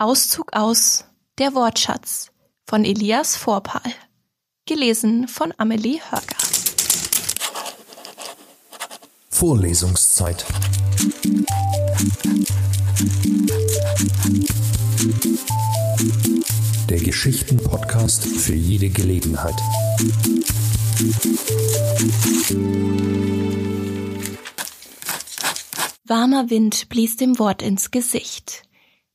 Auszug aus Der Wortschatz von Elias Vorpal. Gelesen von Amelie Hörger. Vorlesungszeit. Der Geschichten-Podcast für jede Gelegenheit. Warmer Wind blies dem Wort ins Gesicht.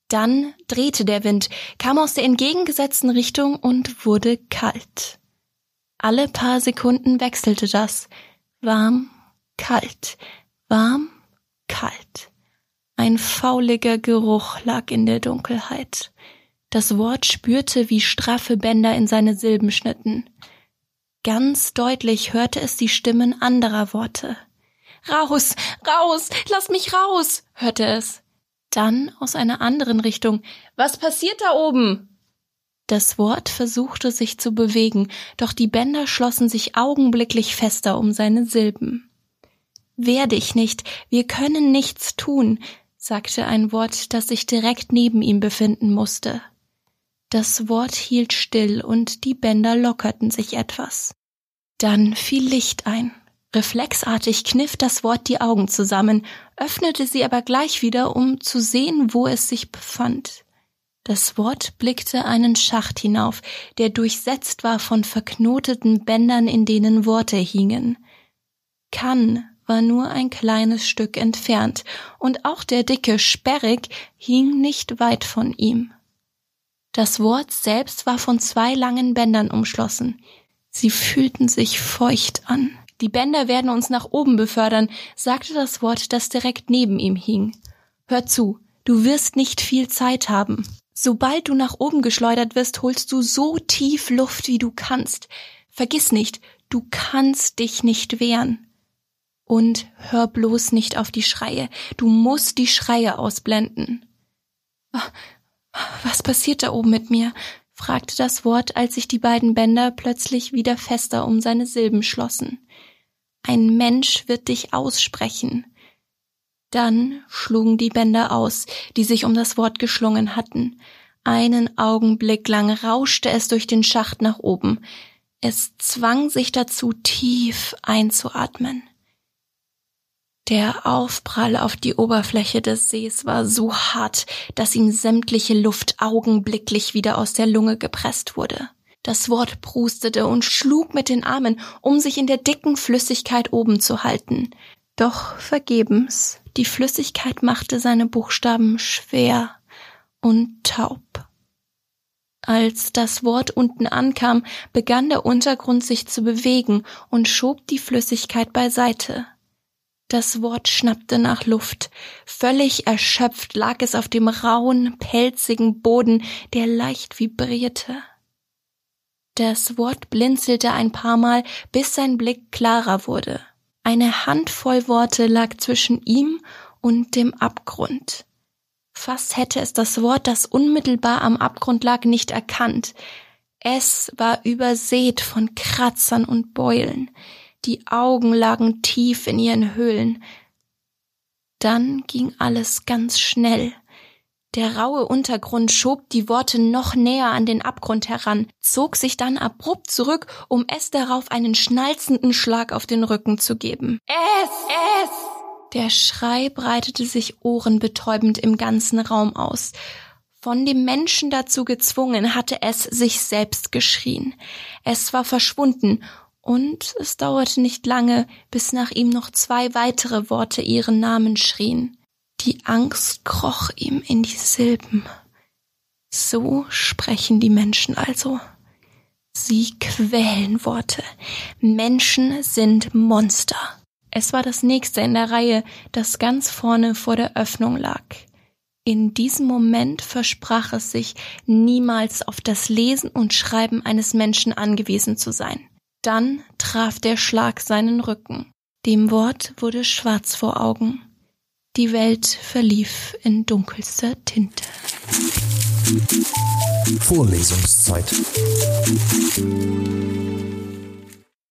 Dann drehte der Wind, kam aus der entgegengesetzten Richtung und wurde kalt. Alle paar Sekunden wechselte das. Warm, kalt, warm, kalt. Ein fauliger Geruch lag in der Dunkelheit. Das Wort spürte, wie straffe Bänder in seine Silben schnitten. Ganz deutlich hörte es die Stimmen anderer Worte. Raus, raus, lass mich raus, hörte es. Dann aus einer anderen Richtung. Was passiert da oben? Das Wort versuchte sich zu bewegen, doch die Bänder schlossen sich augenblicklich fester um seine Silben. Wehr dich nicht, wir können nichts tun, sagte ein Wort, das sich direkt neben ihm befinden musste. Das Wort hielt still und die Bänder lockerten sich etwas. Dann fiel Licht ein. Reflexartig kniff das Wort die Augen zusammen, öffnete sie aber gleich wieder, um zu sehen, wo es sich befand. Das Wort blickte einen Schacht hinauf, der durchsetzt war von verknoteten Bändern, in denen Worte hingen. Kann war nur ein kleines Stück entfernt, und auch der dicke Sperrig hing nicht weit von ihm. Das Wort selbst war von zwei langen Bändern umschlossen. Sie fühlten sich feucht an. Die Bänder werden uns nach oben befördern, sagte das Wort, das direkt neben ihm hing. Hör zu, du wirst nicht viel Zeit haben. Sobald du nach oben geschleudert wirst, holst du so tief Luft, wie du kannst. Vergiss nicht, du kannst dich nicht wehren. Und hör bloß nicht auf die Schreie. Du musst die Schreie ausblenden. Was passiert da oben mit mir? fragte das Wort, als sich die beiden Bänder plötzlich wieder fester um seine Silben schlossen. Ein Mensch wird dich aussprechen. Dann schlugen die Bänder aus, die sich um das Wort geschlungen hatten. Einen Augenblick lang rauschte es durch den Schacht nach oben. Es zwang sich dazu, tief einzuatmen. Der Aufprall auf die Oberfläche des Sees war so hart, dass ihm sämtliche Luft augenblicklich wieder aus der Lunge gepresst wurde. Das Wort prustete und schlug mit den Armen, um sich in der dicken Flüssigkeit oben zu halten. Doch vergebens. Die Flüssigkeit machte seine Buchstaben schwer und taub. Als das Wort unten ankam, begann der Untergrund sich zu bewegen und schob die Flüssigkeit beiseite. Das Wort schnappte nach Luft. Völlig erschöpft lag es auf dem rauen, pelzigen Boden, der leicht vibrierte. Das Wort blinzelte ein paar Mal, bis sein Blick klarer wurde. Eine Handvoll Worte lag zwischen ihm und dem Abgrund. Fast hätte es das Wort, das unmittelbar am Abgrund lag, nicht erkannt. Es war übersät von Kratzern und Beulen. Die Augen lagen tief in ihren Höhlen. Dann ging alles ganz schnell. Der raue Untergrund schob die Worte noch näher an den Abgrund heran, zog sich dann abrupt zurück, um es darauf einen schnalzenden Schlag auf den Rücken zu geben. Es, es! Der Schrei breitete sich ohrenbetäubend im ganzen Raum aus. Von dem Menschen dazu gezwungen, hatte es sich selbst geschrien. Es war verschwunden, und es dauerte nicht lange, bis nach ihm noch zwei weitere Worte ihren Namen schrien. Die Angst kroch ihm in die Silben. So sprechen die Menschen also. Sie quälen Worte. Menschen sind Monster. Es war das nächste in der Reihe, das ganz vorne vor der Öffnung lag. In diesem Moment versprach es sich, niemals auf das Lesen und Schreiben eines Menschen angewiesen zu sein. Dann traf der Schlag seinen Rücken. Dem Wort wurde schwarz vor Augen. Die Welt verlief in dunkelster Tinte. Vorlesungszeit.